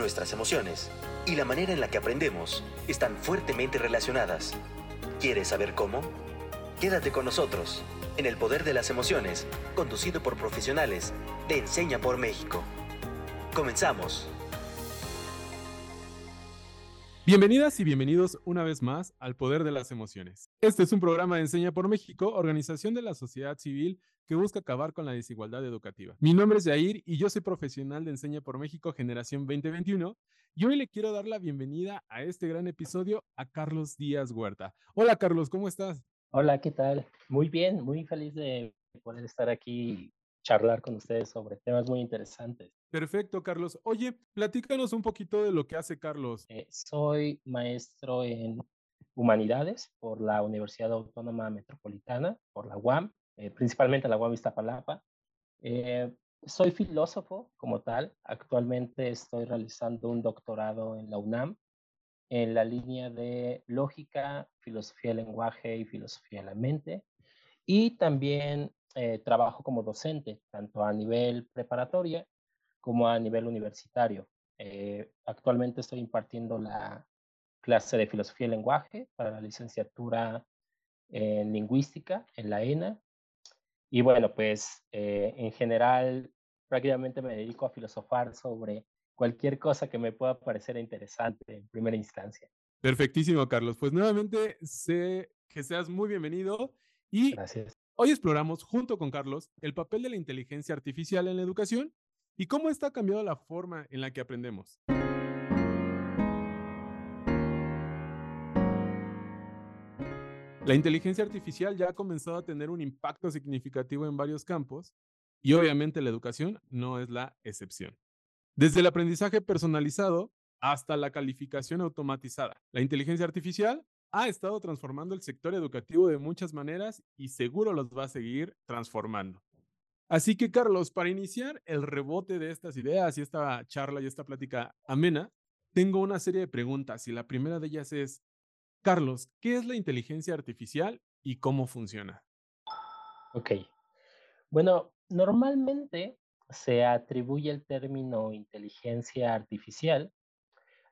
nuestras emociones y la manera en la que aprendemos están fuertemente relacionadas. ¿Quieres saber cómo? Quédate con nosotros en El Poder de las Emociones, conducido por profesionales de Enseña por México. Comenzamos. Bienvenidas y bienvenidos una vez más al Poder de las Emociones. Este es un programa de Enseña por México, organización de la sociedad civil que busca acabar con la desigualdad educativa. Mi nombre es Jair y yo soy profesional de Enseña por México Generación 2021 y hoy le quiero dar la bienvenida a este gran episodio a Carlos Díaz Huerta. Hola Carlos, ¿cómo estás? Hola, ¿qué tal? Muy bien, muy feliz de poder estar aquí y charlar con ustedes sobre temas muy interesantes. Perfecto, Carlos. Oye, platícanos un poquito de lo que hace Carlos. Eh, soy maestro en humanidades por la Universidad Autónoma Metropolitana, por la UAM, eh, principalmente la UAM Iztapalapa. Eh, soy filósofo como tal. Actualmente estoy realizando un doctorado en la UNAM en la línea de lógica, filosofía del lenguaje y filosofía de la mente. Y también eh, trabajo como docente, tanto a nivel preparatoria como a nivel universitario. Eh, actualmente estoy impartiendo la clase de filosofía del lenguaje para la licenciatura en lingüística en la ENA. Y bueno, pues eh, en general prácticamente me dedico a filosofar sobre cualquier cosa que me pueda parecer interesante en primera instancia. Perfectísimo, Carlos. Pues nuevamente sé que seas muy bienvenido y Gracias. hoy exploramos junto con Carlos el papel de la inteligencia artificial en la educación y cómo está cambiando la forma en la que aprendemos. La inteligencia artificial ya ha comenzado a tener un impacto significativo en varios campos y obviamente la educación no es la excepción. Desde el aprendizaje personalizado hasta la calificación automatizada. La inteligencia artificial ha estado transformando el sector educativo de muchas maneras y seguro los va a seguir transformando. Así que, Carlos, para iniciar el rebote de estas ideas y esta charla y esta plática amena, tengo una serie de preguntas y la primera de ellas es, Carlos, ¿qué es la inteligencia artificial y cómo funciona? Ok. Bueno, normalmente se atribuye el término inteligencia artificial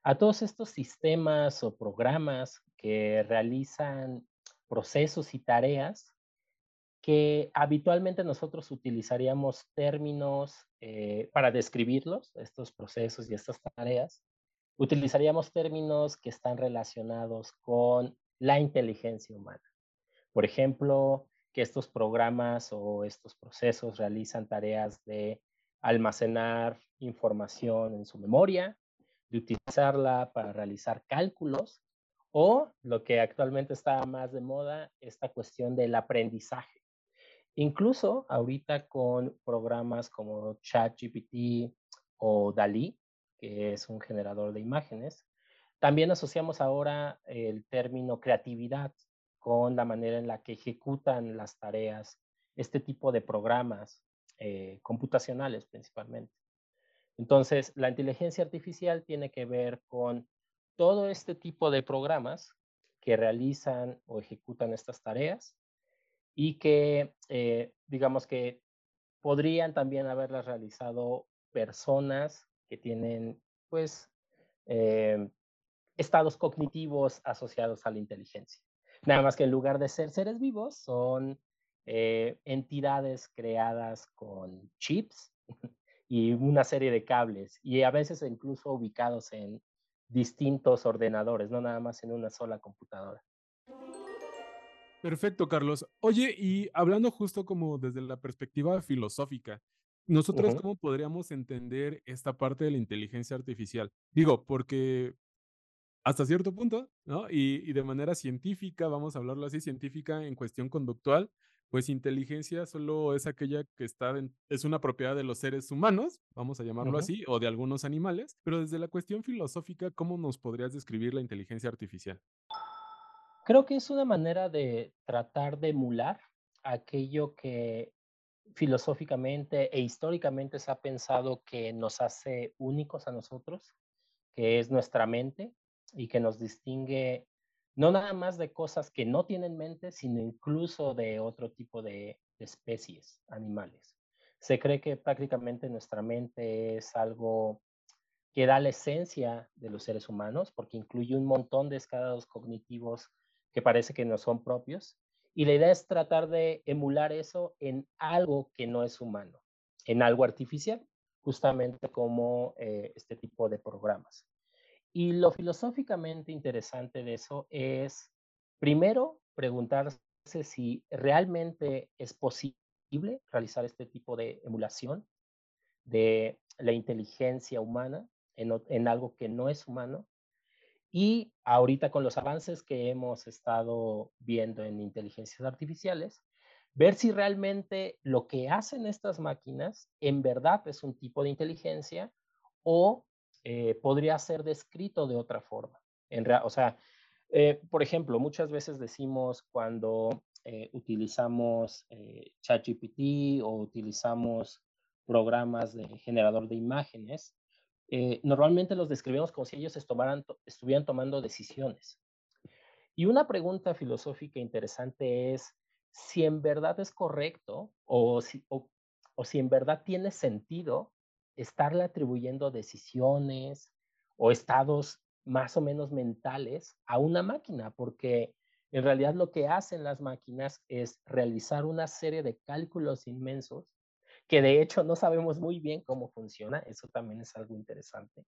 a todos estos sistemas o programas que realizan procesos y tareas que habitualmente nosotros utilizaríamos términos eh, para describirlos, estos procesos y estas tareas, utilizaríamos términos que están relacionados con la inteligencia humana. Por ejemplo, que estos programas o estos procesos realizan tareas de almacenar información en su memoria, de utilizarla para realizar cálculos o lo que actualmente está más de moda, esta cuestión del aprendizaje. Incluso ahorita con programas como ChatGPT o DALI, que es un generador de imágenes, también asociamos ahora el término creatividad con la manera en la que ejecutan las tareas este tipo de programas eh, computacionales principalmente. Entonces, la inteligencia artificial tiene que ver con todo este tipo de programas que realizan o ejecutan estas tareas y que, eh, digamos que podrían también haberlas realizado personas que tienen, pues, eh, estados cognitivos asociados a la inteligencia. Nada más que en lugar de ser seres vivos, son eh, entidades creadas con chips y una serie de cables y a veces incluso ubicados en distintos ordenadores, no nada más en una sola computadora. Perfecto, Carlos. Oye, y hablando justo como desde la perspectiva filosófica, nosotros cómo podríamos entender esta parte de la inteligencia artificial? Digo, porque hasta cierto punto, ¿no? Y, y, de manera científica, vamos a hablarlo así, científica en cuestión conductual, pues inteligencia solo es aquella que está en, es una propiedad de los seres humanos, vamos a llamarlo así, o de algunos animales, pero desde la cuestión filosófica, ¿cómo nos podrías describir la inteligencia artificial? Creo que es una manera de tratar de emular aquello que filosóficamente e históricamente se ha pensado que nos hace únicos a nosotros, que es nuestra mente y que nos distingue no nada más de cosas que no tienen mente, sino incluso de otro tipo de, especies animales. Se cree que prácticamente nuestra mente es algo que da la esencia de los seres humanos, porque incluye un montón de escalados cognitivos que parece que no son propios. Y la idea es tratar de emular eso en algo que no es humano, en algo artificial, justamente como eh, este tipo de programas. Y lo filosóficamente interesante de eso es, primero, preguntarse si realmente es posible realizar este tipo de emulación de la inteligencia humana en, algo que no es humano. Y ahorita con los avances que hemos estado viendo en inteligencias artificiales, ver si realmente lo que hacen estas máquinas en verdad es un tipo de inteligencia o eh, podría ser descrito de otra forma. En o sea, eh, por ejemplo, muchas veces decimos cuando eh, utilizamos ChatGPT o utilizamos programas de generador de imágenes, eh, normalmente los describimos como si ellos estuvieran tomando decisiones. Y una pregunta filosófica interesante es si en verdad es correcto o si, o, si en verdad tiene sentido estarle atribuyendo decisiones o estados más o menos mentales a una máquina, porque en realidad lo que hacen las máquinas es realizar una serie de cálculos inmensos que de hecho no sabemos muy bien cómo funciona, eso también es algo interesante.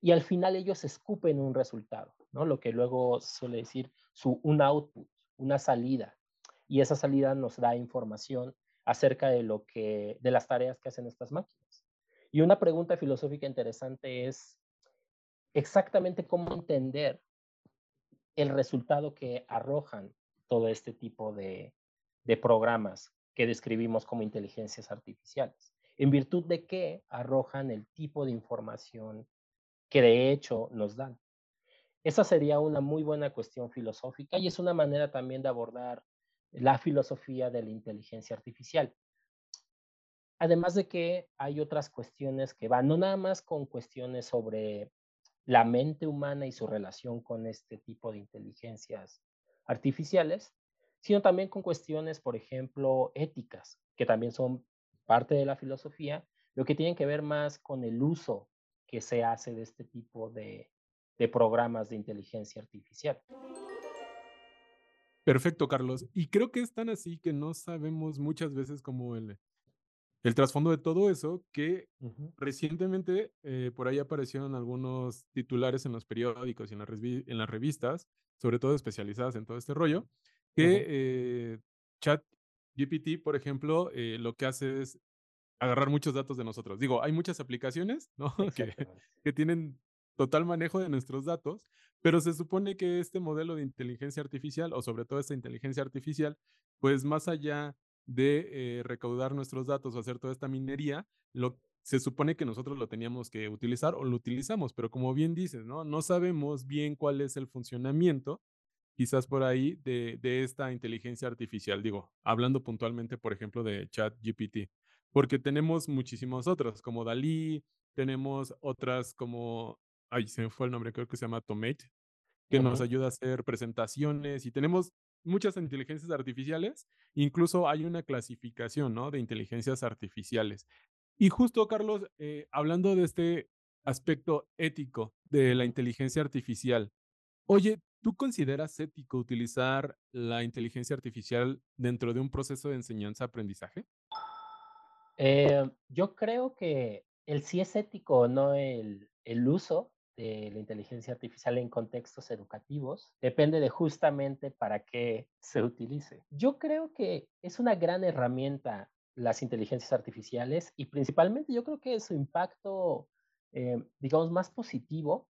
Y al final ellos escupen un resultado, ¿no? Lo que luego suele decir su, un output, una salida. Y esa salida nos da información acerca de lo que, de las tareas que hacen estas máquinas. Y una pregunta filosófica interesante es exactamente cómo entender el resultado que arrojan todo este tipo de, de programas que describimos como inteligencias artificiales, en virtud de que arrojan el tipo de información que de hecho nos dan. Esa sería una muy buena cuestión filosófica y es una manera también de abordar la filosofía de la inteligencia artificial. Además de que hay otras cuestiones que van no nada más con cuestiones sobre la mente humana y su relación con este tipo de inteligencias artificiales, sino también con cuestiones, por ejemplo, éticas, que también son parte de la filosofía, lo que tienen que ver más con el uso que se hace de este tipo de, programas de inteligencia artificial. Perfecto, Carlos. Y creo que es tan así que no sabemos muchas veces como el, el trasfondo de todo eso, que recientemente eh, por ahí aparecieron algunos titulares en los periódicos y en, en las revistas, sobre todo especializadas en todo este rollo, que eh, Chat GPT, por ejemplo, eh, lo que hace es agarrar muchos datos de nosotros. Digo, hay muchas aplicaciones ¿no? que, que tienen total manejo de nuestros datos, pero se supone que este modelo de inteligencia artificial, o sobre todo esta inteligencia artificial, pues más allá de eh, recaudar nuestros datos o hacer toda esta minería, lo, se supone que nosotros lo teníamos que utilizar o lo utilizamos, pero como bien dices, ¿no? No sabemos bien cuál es el funcionamiento quizás por ahí de, esta inteligencia artificial, digo, hablando puntualmente, por ejemplo, de ChatGPT, porque tenemos muchísimos otros, como Dalí, tenemos otras como, ay, se me fue el nombre, creo que se llama Tomate, que nos ayuda a hacer presentaciones y tenemos muchas inteligencias artificiales, incluso hay una clasificación, ¿no? De inteligencias artificiales. Y justo, Carlos, eh, hablando de este aspecto ético de la inteligencia artificial, oye, ¿Tú consideras ético utilizar la inteligencia artificial dentro de un proceso de enseñanza-aprendizaje? Eh, yo creo que el sí es ético o no el, uso de la inteligencia artificial en contextos educativos depende de justamente para qué se utilice. Yo creo que es una gran herramienta las inteligencias artificiales y principalmente yo creo que su impacto, eh, digamos, más positivo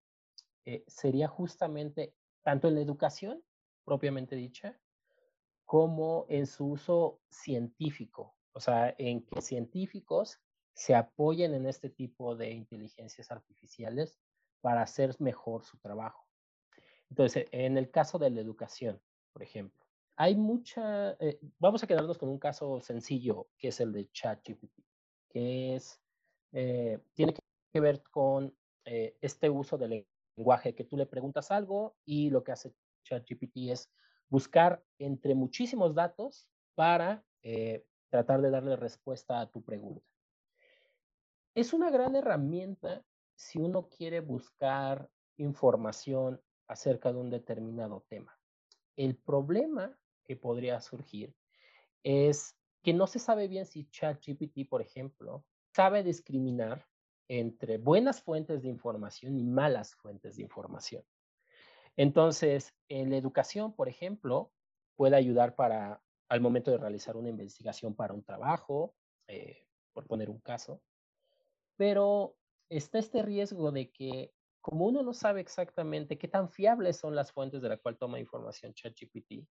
eh, sería justamente tanto en la educación propiamente dicha, como en su uso científico, o sea, en que científicos se apoyen en este tipo de inteligencias artificiales para hacer mejor su trabajo. Entonces, en el caso de la educación, por ejemplo, hay mucha, eh, vamos a quedarnos con un caso sencillo, que es el de ChatGPT, que es, eh, tiene que ver con eh, este uso del lenguaje que tú le preguntas algo y lo que hace ChatGPT es buscar entre muchísimos datos para eh, tratar de darle respuesta a tu pregunta. Es una gran herramienta si uno quiere buscar información acerca de un determinado tema. El problema que podría surgir es que no se sabe bien si ChatGPT, por ejemplo, sabe discriminar entre buenas fuentes de información y malas fuentes de información. Entonces, en la educación, por ejemplo, puede ayudar para, al momento de realizar una investigación para un trabajo, eh, por poner un caso, pero está este riesgo de que como uno no sabe exactamente qué tan fiables son las fuentes de la cual toma información ChatGPT,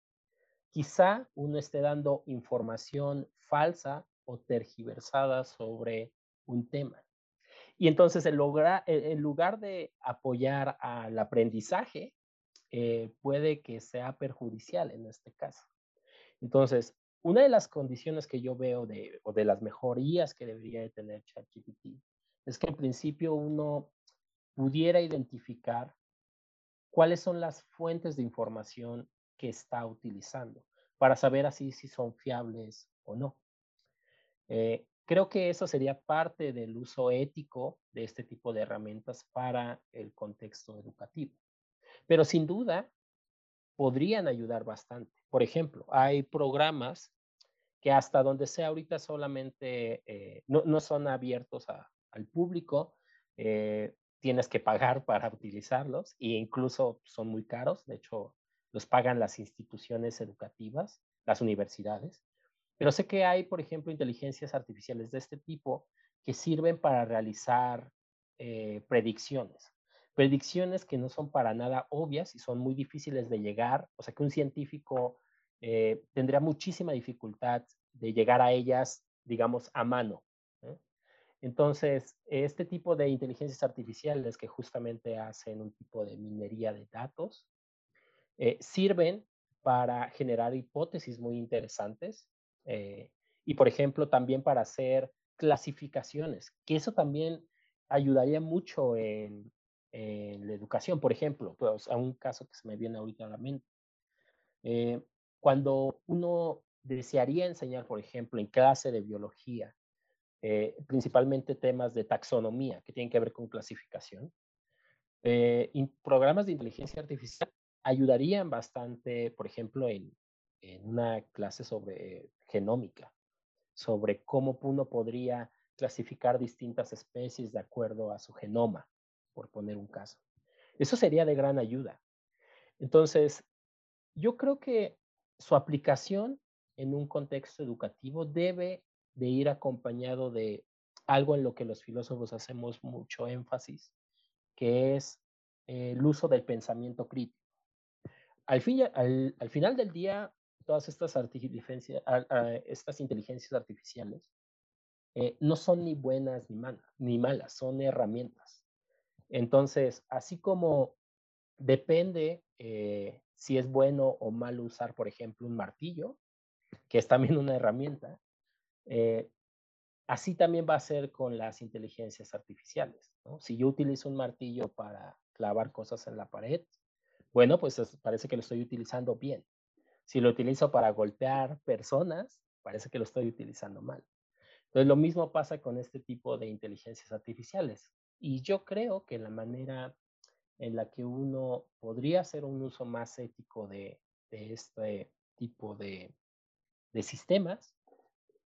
quizá uno esté dando información falsa o tergiversada sobre un tema. Y entonces, en, en lugar de apoyar al aprendizaje, eh, puede que sea perjudicial en este caso. Entonces, una de las condiciones que yo veo de, o de las mejorías que debería de tener ChatGPT es que en principio uno pudiera identificar cuáles son las fuentes de información que está utilizando para saber así si son fiables o no. Eh, creo que eso sería parte del uso ético de este tipo de herramientas para el contexto educativo. Pero sin duda, podrían ayudar bastante. Por ejemplo, hay programas que hasta donde sea ahorita solamente eh, no, son abiertos al público, eh, tienes que pagar para utilizarlos e incluso son muy caros. De hecho, los pagan las instituciones educativas, las universidades. Pero sé que hay, por ejemplo, inteligencias artificiales de este tipo que sirven para realizar eh, predicciones predicciones que no son para nada obvias y son muy difíciles de llegar, o sea que un científico eh, tendría muchísima dificultad de llegar a ellas, digamos, a mano. Entonces, este tipo de inteligencias artificiales que justamente hacen un tipo de minería de datos, eh, sirven para generar hipótesis muy interesantes eh, y, por ejemplo, también para hacer clasificaciones, que eso también ayudaría mucho en, en la educación. Por ejemplo, pues a un caso que se me viene ahorita a la mente. Eh, cuando uno desearía enseñar, por ejemplo, en clase de biología, eh, principalmente temas de taxonomía que tienen que ver con clasificación, eh, programas de inteligencia artificial ayudarían bastante, por ejemplo, en, en una clase sobre genómica, sobre cómo uno podría clasificar distintas especies de acuerdo a su genoma por poner un caso. Eso sería de gran ayuda. Entonces, yo creo que su aplicación en un contexto educativo debe de ir acompañado de algo en lo que los filósofos hacemos mucho énfasis, que es el uso del pensamiento crítico. Al, fin, al final del día, todas estas, inteligencias artificiales eh, no son ni buenas ni, ni malas, son herramientas. Entonces, así como depende eh, si es bueno o malo usar, por ejemplo, un martillo, que es también una herramienta, eh, así también va a ser con las inteligencias artificiales. Si yo utilizo un martillo para clavar cosas en la pared, bueno, pues parece que lo estoy utilizando bien. Si lo utilizo para golpear personas, parece que lo estoy utilizando mal. Entonces, lo mismo pasa con este tipo de inteligencias artificiales. Y yo creo que la manera en la que uno podría hacer un uso más ético de, este tipo de, sistemas,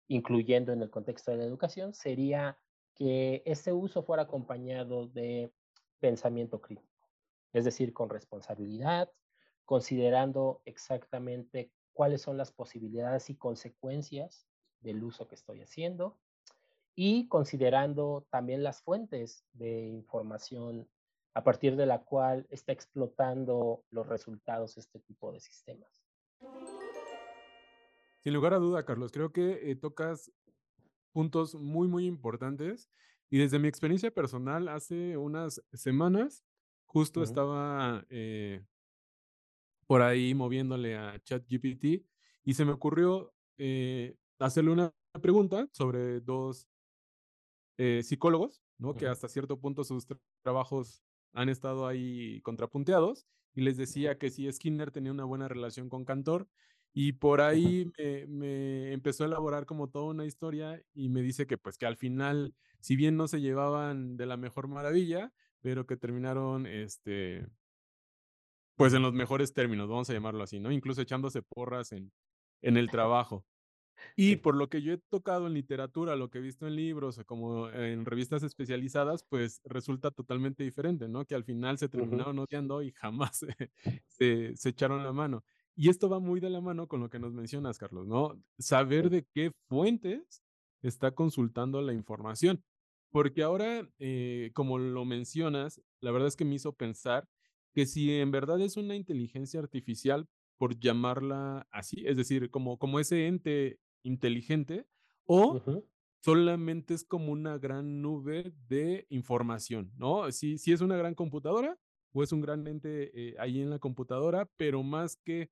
incluyendo en el contexto de la educación, sería que ese uso fuera acompañado de pensamiento crítico, es decir, con responsabilidad, considerando exactamente cuáles son las posibilidades y consecuencias del uso que estoy haciendo, y considerando también las fuentes de información a partir de la cual está explotando los resultados este tipo de sistemas. Sin lugar a duda, Carlos, creo que eh, tocas puntos muy, muy importantes. Y desde mi experiencia personal, hace unas semanas, justo estaba eh, por ahí moviéndole a ChatGPT y se me ocurrió eh, hacerle una pregunta sobre dos eh, psicólogos, ¿no? Que hasta cierto punto sus trabajos han estado ahí contrapunteados y les decía que si Skinner tenía una buena relación con Cantor y por ahí me, empezó a elaborar como toda una historia y me dice que pues que al final si bien no se llevaban de la mejor maravilla, pero que terminaron, este, pues en los mejores términos, vamos a llamarlo así, ¿no? Incluso echándose porras en, en el trabajo. Y por lo que yo he tocado en literatura, lo que he visto en libros, como en revistas especializadas, pues resulta totalmente diferente, ¿no? Que al final se terminaron odiando y jamás se, se, echaron la mano. Y esto va muy de la mano con lo que nos mencionas, Carlos, ¿no? Saber de qué fuentes está consultando la información. Porque ahora, eh, como lo mencionas, la verdad es que me hizo pensar que si en verdad es una inteligencia artificial, por llamarla así, es decir, como, como ese ente inteligente, o solamente es como una gran nube de información, ¿no? Si, si es una gran computadora o es un gran ente eh, ahí en la computadora, pero más que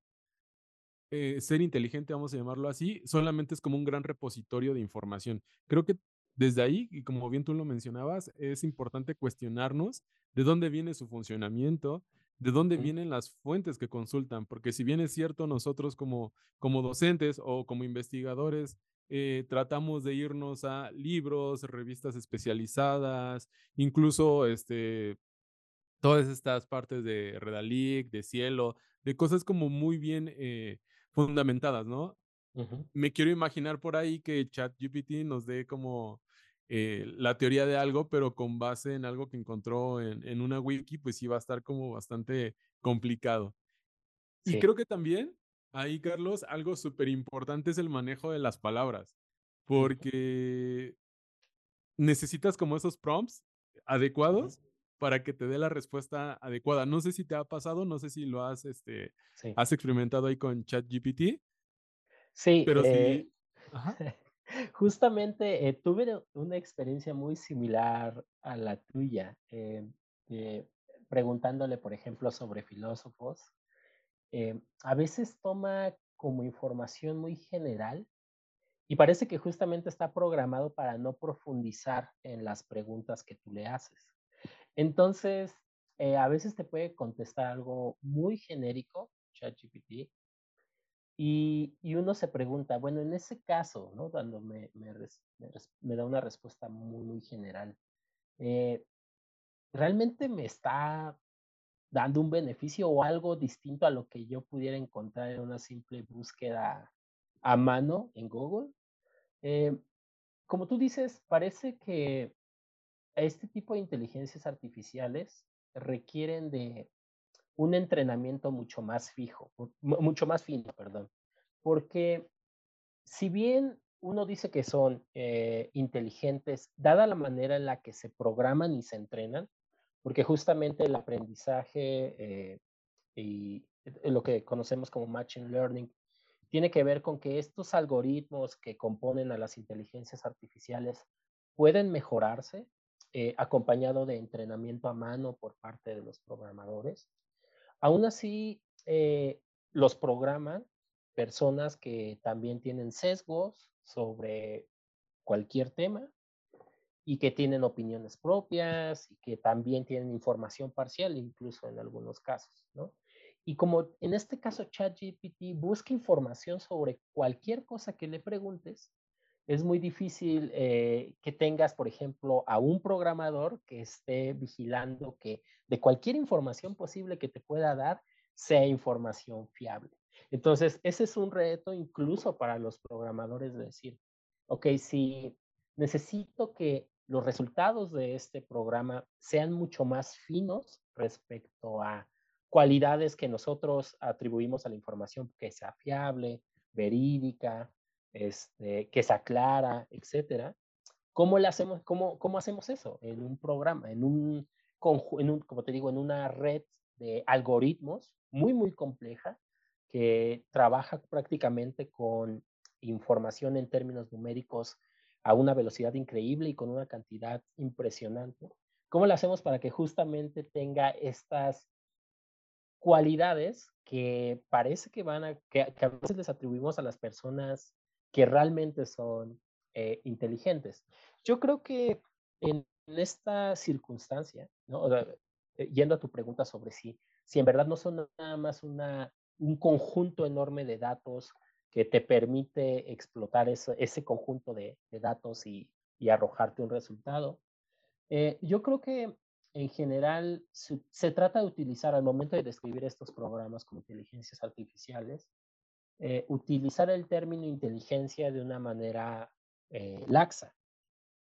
eh, ser inteligente, vamos a llamarlo así, solamente es como un gran repositorio de información. Creo que desde ahí, y como bien tú lo mencionabas, es importante cuestionarnos de dónde viene su funcionamiento, de dónde vienen las fuentes que consultan, porque si bien es cierto, nosotros como, como docentes o como investigadores eh, tratamos de irnos a libros, revistas especializadas, incluso este, todas estas partes de Redalic, de Cielo, de cosas como muy bien eh, fundamentadas, ¿no? Me quiero imaginar por ahí que ChatGPT nos dé como eh, la teoría de algo, pero con base en algo que encontró en, una wiki, pues sí va a estar como bastante complicado. Y creo que también ahí, Carlos, algo súper importante es el manejo de las palabras, porque necesitas como esos prompts adecuados para que te dé la respuesta adecuada. No sé si te ha pasado, no sé si lo has, este, has experimentado ahí con ChatGPT. Sí, pero sí. Eh, Justamente eh, tuve una experiencia muy similar a la tuya, eh, preguntándole, por ejemplo, sobre filósofos. Eh, a veces toma como información muy general y parece que justamente está programado para no profundizar en las preguntas que tú le haces. Entonces, a veces te puede contestar algo muy genérico, ChatGPT, y, uno se pregunta, bueno, en ese caso, ¿no? Cuando me, me, da una respuesta muy, general, eh, ¿realmente me está dando un beneficio o algo distinto a lo que yo pudiera encontrar en una simple búsqueda a mano en Google? Eh, como tú dices, parece que este tipo de inteligencias artificiales requieren de un entrenamiento mucho más fijo, mucho más fino, perdón. Porque si bien uno dice que son eh, inteligentes, dada la manera en la que se programan y se entrenan, porque justamente el aprendizaje eh, y lo que conocemos como Machine Learning tiene que ver con que estos algoritmos que componen a las inteligencias artificiales pueden mejorarse eh, acompañado de entrenamiento a mano por parte de los programadores. Aún así, eh, los programan personas que también tienen sesgos sobre cualquier tema y que tienen opiniones propias y que también tienen información parcial, incluso en algunos casos, ¿no? Y como en este caso ChatGPT busca información sobre cualquier cosa que le preguntes, es muy difícil eh, que tengas, por ejemplo, a un programador que esté vigilando que de cualquier información posible que te pueda dar sea información fiable. Entonces, ese es un reto incluso para los programadores de decir, ok, si necesito que los resultados de este programa sean mucho más finos respecto a cualidades que nosotros atribuimos a la información que sea fiable, verídica, este, que se aclara, etcétera. ¿Cómo, le hacemos, cómo, ¿Cómo hacemos eso en un programa, en un, en un, como te digo, en una red de algoritmos muy, muy compleja que trabaja prácticamente con información en términos numéricos a una velocidad increíble y con una cantidad impresionante? ¿Cómo le hacemos para que justamente tenga estas cualidades que parece que van a, que, a veces les atribuimos a las personas que realmente son eh, inteligentes. Yo creo que en, esta circunstancia. Eh, yendo a tu pregunta sobre si, si en verdad no son nada más una, un conjunto enorme de datos que te permite explotar ese conjunto de, datos y arrojarte un resultado. Eh, yo creo que en general se, trata de utilizar al momento de describir estos programas como inteligencias artificiales, eh, utilizar el término inteligencia de una manera eh, laxa,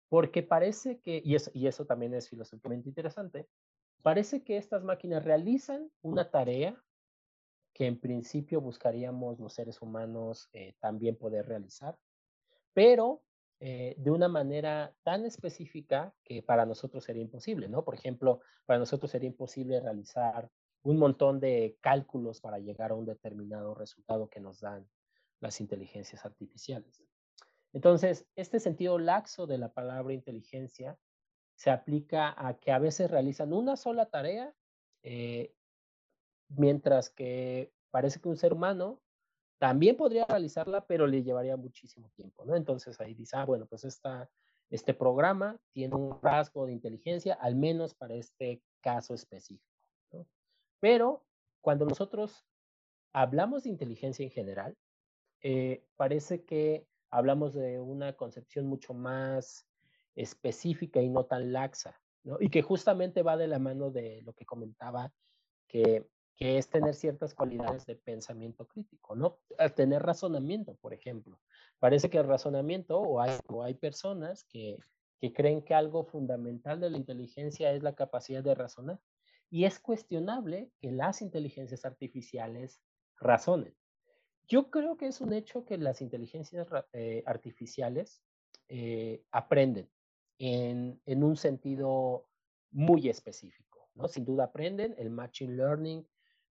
porque parece que, y eso, y eso también es filosóficamente interesante, parece que estas máquinas realizan una tarea que en principio buscaríamos los seres humanos también poder realizar, pero eh, de una manera tan específica que para nosotros sería imposible, ¿no? Por ejemplo, para nosotros sería imposible realizar un montón de cálculos para llegar a un determinado resultado que nos dan las inteligencias artificiales. Entonces, este sentido laxo de la palabra inteligencia se aplica a que a veces realizan una sola tarea, eh, mientras que parece que un ser humano también podría realizarla, pero le llevaría muchísimo tiempo, ¿no? Entonces ahí dice, ah, bueno, pues esta, este programa tiene un rasgo de inteligencia, al menos para este caso específico. Pero cuando nosotros hablamos de inteligencia en general, eh, parece que hablamos de una concepción mucho más específica y no tan laxa, ¿no? Y que justamente va de la mano de lo que comentaba, que que es tener ciertas cualidades de pensamiento crítico, ¿no? tener razonamiento, por ejemplo. Parece que el razonamiento, o hay, o hay personas que, que creen que algo fundamental de la inteligencia es la capacidad de razonar. Y es cuestionable que las inteligencias artificiales razonen. Yo creo que es un hecho que las inteligencias eh, artificiales eh, aprenden en, en, un sentido muy específico. ¿no? Sin duda aprenden, el machine learning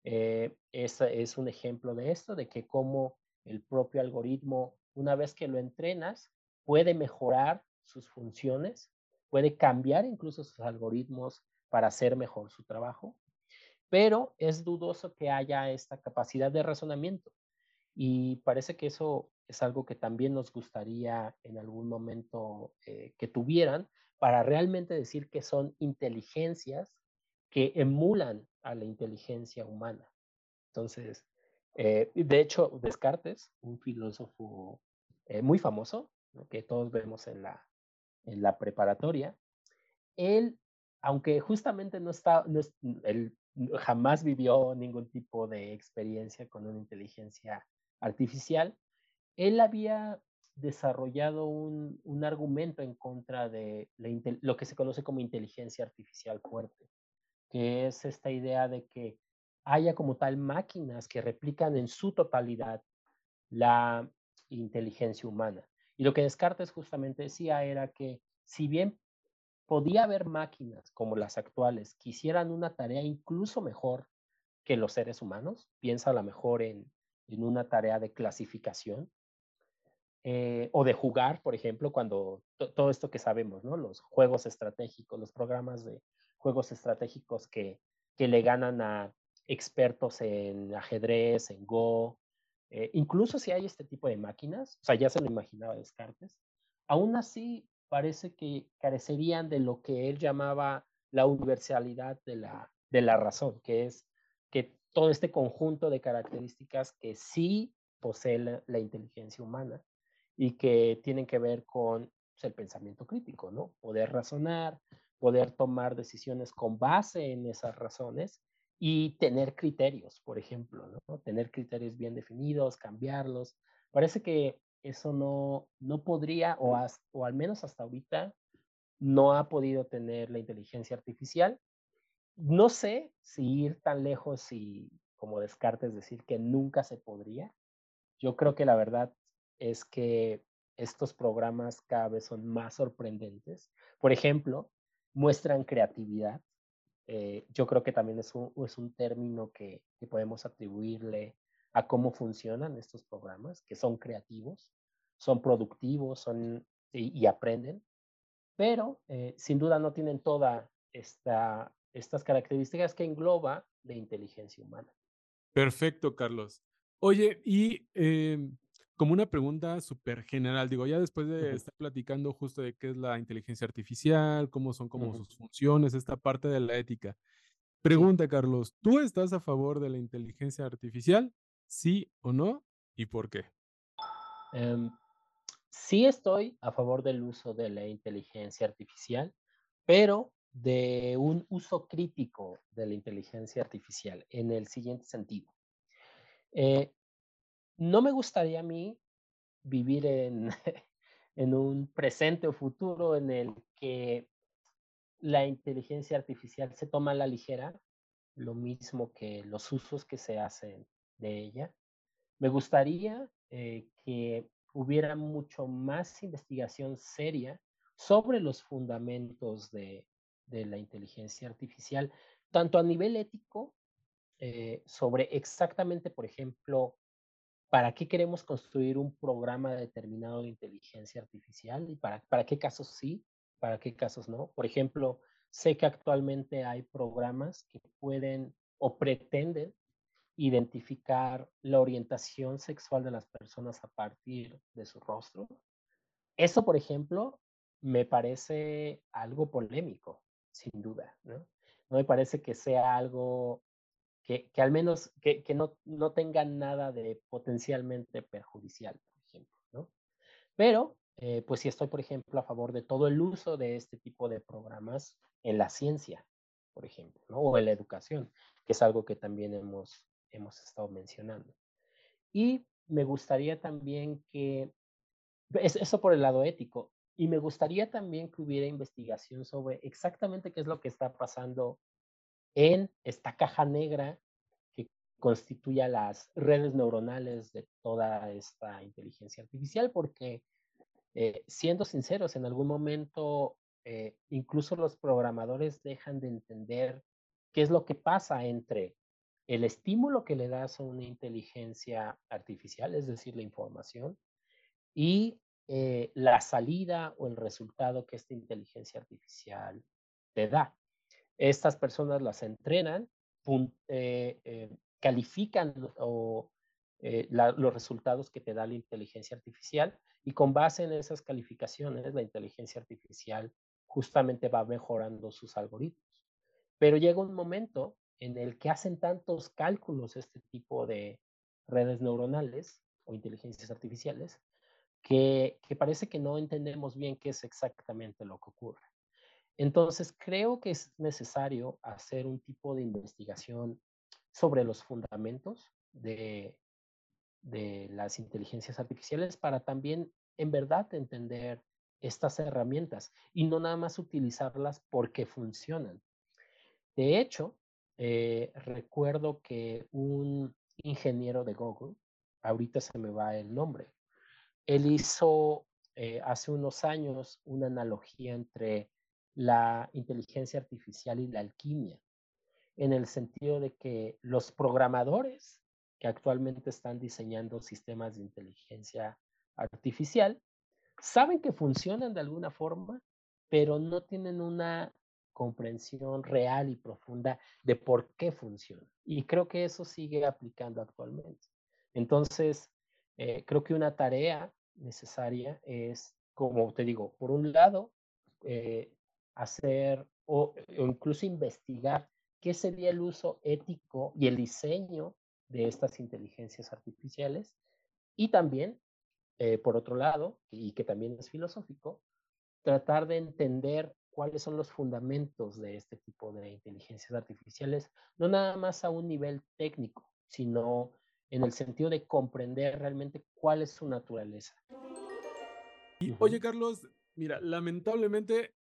eh, es un ejemplo de esto, de que como el propio algoritmo, una vez que lo entrenas, puede mejorar sus funciones, puede cambiar incluso sus algoritmos para hacer mejor su trabajo, pero es dudoso que haya esta capacidad de razonamiento. Y parece que eso es algo que también nos gustaría en algún momento eh, que tuvieran para realmente decir que son inteligencias que emulan a la inteligencia humana. Entonces, eh, de hecho, Descartes, un filósofo eh, muy famoso, que todos vemos en la, en la preparatoria, él, aunque justamente no está, no él jamás vivió ningún tipo de experiencia con una inteligencia artificial, él había desarrollado un, un argumento en contra de lo que se conoce como inteligencia artificial fuerte que es esta idea de que haya como tal máquinas que replican en su totalidad la inteligencia humana. Y lo que Descartes justamente decía era que si bien podía haber máquinas como las actuales que hicieran una tarea incluso mejor que los seres humanos, piensa a lo mejor en, en una tarea de clasificación eh, o de jugar, por ejemplo, cuando todo esto que sabemos, ¿no? Los juegos estratégicos, los programas de juegos estratégicos que, que le ganan a expertos en ajedrez, en Go, eh, incluso si hay este tipo de máquinas, o sea, ya se lo imaginaba Descartes, aún así parece que carecerían de lo que él llamaba la universalidad de la, de la razón, que es que todo este conjunto de características que sí posee la, inteligencia humana y que tienen que ver con pues, el pensamiento crítico, ¿no? Poder razonar, poder tomar decisiones con base en esas razones y tener criterios, por ejemplo, ¿no? Tener criterios bien definidos, cambiarlos. Parece que eso no, no podría, o, al menos hasta ahorita, no ha podido tener la inteligencia artificial. No sé si ir tan lejos y como Descartes decir que nunca se podría. Yo creo que la verdad es que estos programas cada vez son más sorprendentes. Por ejemplo, muestran creatividad. Eh, yo creo que también es un, es un término que, que, podemos atribuirle a cómo funcionan estos programas, que son creativos, son productivos son, y, aprenden, pero eh, sin duda no tienen todas esta, estas características que engloba de inteligencia humana. Perfecto, Carlos. Oye, y em, como una pregunta súper general, digo, ya después de estar platicando justo de qué es la inteligencia artificial, cómo son como sus funciones, esta parte de la ética. Pregunta, Carlos, ¿tú estás a favor de la inteligencia artificial? ¿Sí o no? ¿Y por qué? Em, sí estoy a favor del uso de la inteligencia artificial, pero de un uso crítico de la inteligencia artificial en el siguiente sentido. Eh, no me gustaría a mí vivir en, en un presente o futuro en el que la inteligencia artificial se toma a la ligera, lo mismo que los usos que se hacen de ella. Me gustaría eh, que hubiera mucho más investigación seria sobre los fundamentos de, la inteligencia artificial, tanto a nivel ético, eh, sobre exactamente, por ejemplo, para qué queremos construir un programa determinado de inteligencia artificial y para, para qué casos sí, para qué casos no. Por ejemplo, sé que actualmente hay programas que pueden o pretenden identificar la orientación sexual de las personas a partir de su rostro. Eso, por ejemplo, me parece algo polémico, sin duda, ¿no? No me parece que sea algo que, al menos que, que no, no tengan nada de potencialmente perjudicial, por ejemplo, ¿no? Pero, eh, pues sí estoy, por ejemplo, a favor de todo el uso de este tipo de programas en la ciencia, por ejemplo, ¿no? O en la educación, que es algo que también hemos, hemos estado mencionando. Y me gustaría también que, eso por el lado ético, y me gustaría también que hubiera investigación sobre exactamente qué es lo que está pasando en esta caja negra que constituye las redes neuronales de toda esta inteligencia artificial, porque eh, siendo sinceros, en algún momento eh, incluso los programadores dejan de entender qué es lo que pasa entre el estímulo que le das a una inteligencia artificial, es decir, la información, y eh, la salida o el resultado que esta inteligencia artificial te da. Estas personas las entrenan, eh, eh, califican los resultados que te da la inteligencia artificial y con base en esas calificaciones la inteligencia artificial justamente va mejorando sus algoritmos. Pero llega un momento en el que hacen tantos cálculos este tipo de redes neuronales o inteligencias artificiales que, que parece que no entendemos bien qué es exactamente lo que ocurre. Entonces, creo que es necesario hacer un tipo de investigación sobre los fundamentos de, las inteligencias artificiales para también en verdad entender estas herramientas y no nada más utilizarlas porque funcionan. De hecho, eh, recuerdo que un ingeniero de Google, ahorita se me va el nombre, él hizo eh, hace unos años una analogía entre la inteligencia artificial y la alquimia, en el sentido de que los programadores que actualmente están diseñando sistemas de inteligencia artificial saben que funcionan de alguna forma, pero no tienen una comprensión real y profunda de por qué funcionan. Y creo que eso sigue aplicando actualmente. Entonces, eh, creo que una tarea necesaria es, como te digo, por un lado, eh, hacer o, incluso investigar qué sería el uso ético y el diseño de estas inteligencias artificiales y también, eh, por otro lado, y que también es filosófico, tratar de entender cuáles son los fundamentos de este tipo de inteligencias artificiales, no nada más a un nivel técnico, sino en el sentido de comprender realmente cuál es su naturaleza. Y, oye, Carlos, mira, lamentablemente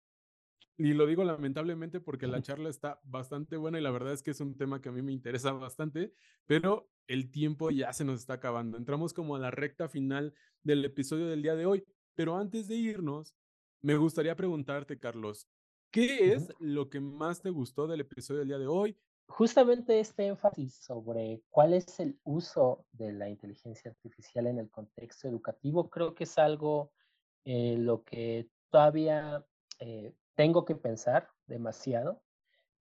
y lo digo lamentablemente porque la charla está bastante buena y la verdad es que es un tema que a mí me interesa bastante, pero el tiempo ya se nos está acabando. Entramos como a la recta final del episodio del día de hoy, pero antes de irnos, me gustaría preguntarte, Carlos, ¿qué es lo que más te gustó del episodio del día de hoy? Justamente este énfasis sobre cuál es el uso de la inteligencia artificial en el contexto educativo, creo que es algo eh, lo que todavía eh, tengo que pensar demasiado,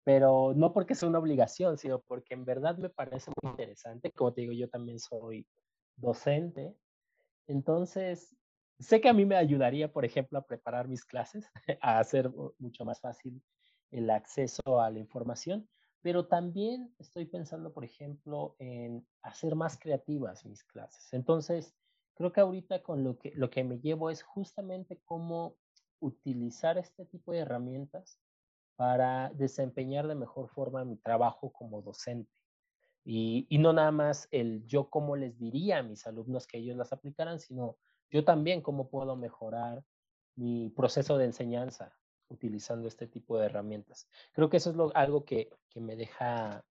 pero no porque sea una obligación, sino porque en verdad me parece muy interesante. Como te digo, yo también soy docente. Entonces, sé que a mí me ayudaría, por ejemplo, a preparar mis clases, a hacer mucho más fácil el acceso a la información, pero también estoy pensando, por ejemplo, en hacer más creativas mis clases. Entonces, creo que ahorita con lo que, lo que me llevo es justamente cómo utilizar este tipo de herramientas para desempeñar de mejor forma mi trabajo como docente. Y, y, no nada más el yo cómo les diría a mis alumnos que ellos las aplicaran, sino yo también cómo puedo mejorar mi proceso de enseñanza utilizando este tipo de herramientas. Creo que eso es algo que, que me deja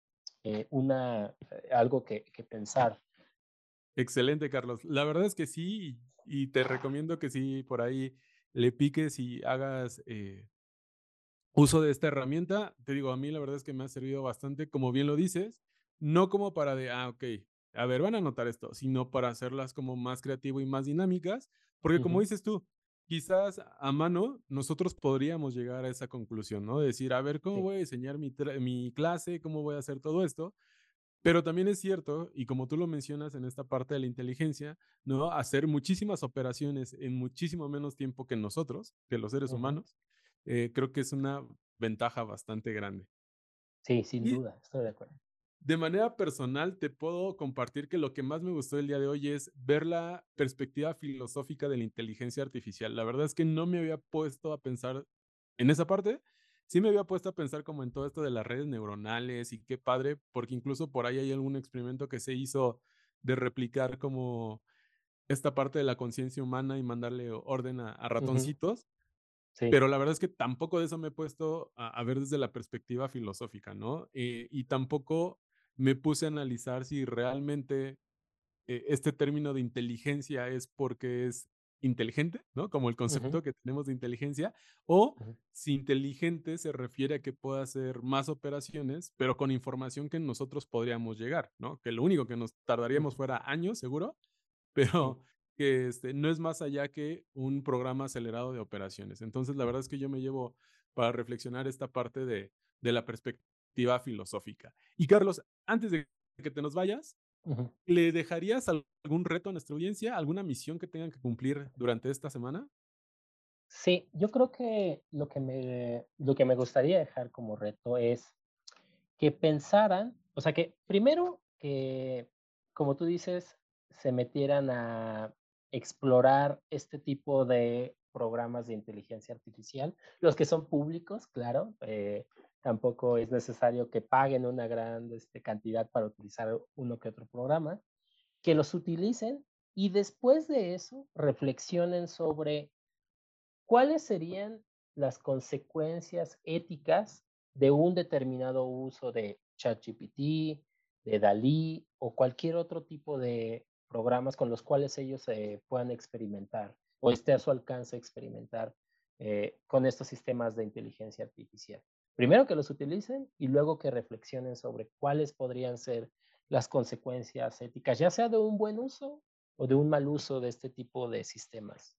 eh, una, eh, algo que, que, pensar. Excelente, Carlos. La verdad es que sí, y, te recomiendo que sí, por ahí le piques y hagas eh, uso de esta herramienta. Te digo, a mí la verdad es que me ha servido bastante, como bien lo dices, no como para de, ah, ok, a ver, van a notar esto, sino para hacerlas como más creativo y más dinámicas, porque como dices tú, quizás a mano nosotros podríamos llegar a esa conclusión, ¿no? Decir, a ver, ¿cómo voy a diseñar mi, mi clase? ¿Cómo voy a hacer todo esto? Pero también es cierto, y como tú lo mencionas en esta parte de la inteligencia, ¿no? Hacer muchísimas operaciones en muchísimo menos tiempo que nosotros, que los seres humanos, eh, creo que es una ventaja bastante grande. Sí, sin duda, estoy de acuerdo. De manera personal, te puedo compartir que lo que más me gustó el día de hoy es ver la perspectiva filosófica de la inteligencia artificial. La verdad es que no me había puesto a pensar en esa parte. Sí me había puesto a pensar como en todo esto de las redes neuronales y qué padre, porque incluso por ahí hay algún experimento que se hizo de replicar como esta parte de la conciencia humana y mandarle orden a, ratoncitos. Pero la verdad es que tampoco de eso me he puesto a, ver desde la perspectiva filosófica, ¿no? Eh, y tampoco me puse a analizar si realmente eh, este término de inteligencia es porque es inteligente, ¿no? Como el concepto que tenemos de inteligencia, o si inteligente se refiere a que pueda hacer más operaciones, pero con información que nosotros podríamos llegar, ¿no? Que lo único que nos tardaríamos fuera años, seguro, pero que este, no es más allá que un programa acelerado de operaciones. Entonces, la verdad es que yo me llevo para reflexionar esta parte de, de la perspectiva filosófica. Y Carlos, antes de que te nos vayas, ¿le dejarías algún reto a nuestra audiencia, alguna misión que tengan que cumplir durante esta semana? Sí, yo creo que lo que me, lo que me gustaría dejar como reto es que pensaran, o sea, que primero que, como tú dices, se metieran a explorar este tipo de programas de inteligencia artificial, los que son públicos, claro, eh, tampoco es necesario que paguen una gran este, cantidad para utilizar uno que otro programa, que los utilicen y después de eso reflexionen sobre cuáles serían las consecuencias éticas de un determinado uso de ChatGPT, de Dalí o cualquier otro tipo de programas con los cuales ellos se puedan experimentar o esté a su alcance experimentar eh, con estos sistemas de inteligencia artificial primero que los utilicen y luego que reflexionen sobre cuáles podrían ser las consecuencias éticas, ya sea de un buen uso o de un mal uso de este tipo de sistemas.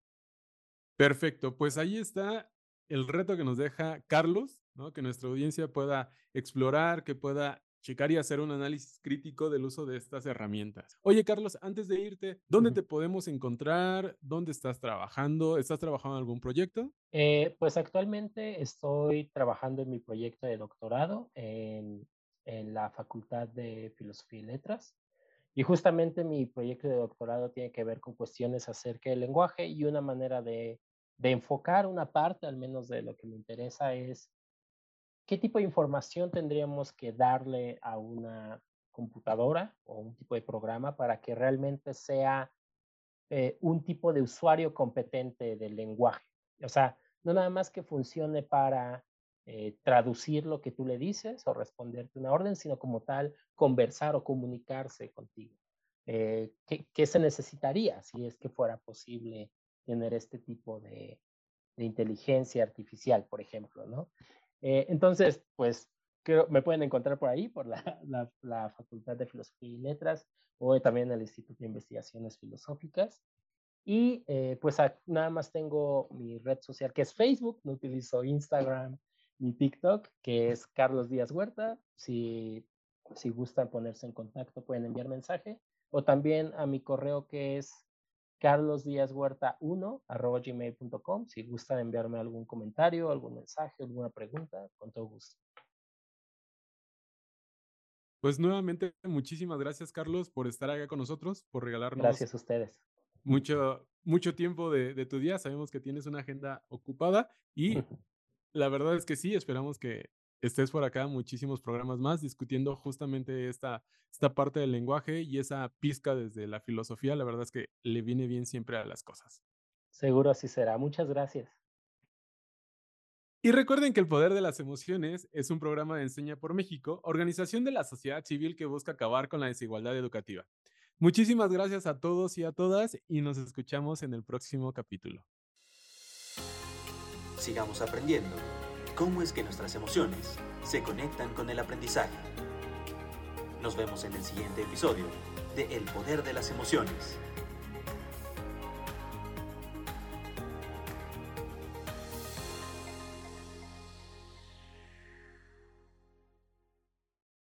Perfecto, pues ahí está el reto que nos deja Carlos, ¿no? que nuestra audiencia pueda explorar, que pueda checar y hacer un análisis crítico del uso de estas herramientas. Oye, Carlos, antes de irte, ¿dónde te podemos encontrar? ¿Dónde estás trabajando? ¿Estás trabajando en algún proyecto? Eh, pues actualmente estoy trabajando en mi proyecto de doctorado en, en la Facultad de Filosofía y Letras. Y justamente mi proyecto de doctorado tiene que ver con cuestiones acerca del lenguaje y una manera de, de enfocar una parte, al menos de lo que me interesa, es ¿qué tipo de información tendríamos que darle a una computadora o un tipo de programa para que realmente sea eh, un tipo de usuario competente del lenguaje? O sea, no nada más que funcione para eh, traducir lo que tú le dices o responderte una orden, sino como tal, conversar o comunicarse contigo. Eh, ¿qué, ¿qué, se necesitaría si es que fuera posible tener este tipo de, de inteligencia artificial, por ejemplo, ¿no? Eh, entonces, pues me pueden encontrar por ahí, por la, Facultad de Filosofía y Letras o también el Instituto de Investigaciones Filosóficas. Y eh, pues nada más tengo mi red social que es Facebook, no utilizo Instagram ni TikTok, que es Carlos Díaz Huerta. Si, si gustan ponerse en contacto, pueden enviar mensaje. O también a mi correo que es carlosdiazhuerta1 arroba gmail.com. Si gustan enviarme algún comentario, algún mensaje, alguna pregunta, con todo gusto. Pues nuevamente, muchísimas gracias, Carlos, por estar acá con nosotros, por regalarnos. Gracias a ustedes. mucho, mucho tiempo de, de tu día. Sabemos que tienes una agenda ocupada y la verdad es que sí, esperamos que estés por acá muchísimos programas más discutiendo justamente esta, esta parte del lenguaje y esa pizca desde la filosofía. La verdad es que le viene bien siempre a las cosas. Seguro así será. Muchas gracias. Y recuerden que El Poder de las Emociones es un programa de Enseña por México, organización de la sociedad civil que busca acabar con la desigualdad educativa. Muchísimas gracias a todos y a todas y nos escuchamos en el próximo capítulo. Sigamos aprendiendo cómo es que nuestras emociones se conectan con el aprendizaje. Nos vemos en el siguiente episodio de El Poder de las Emociones.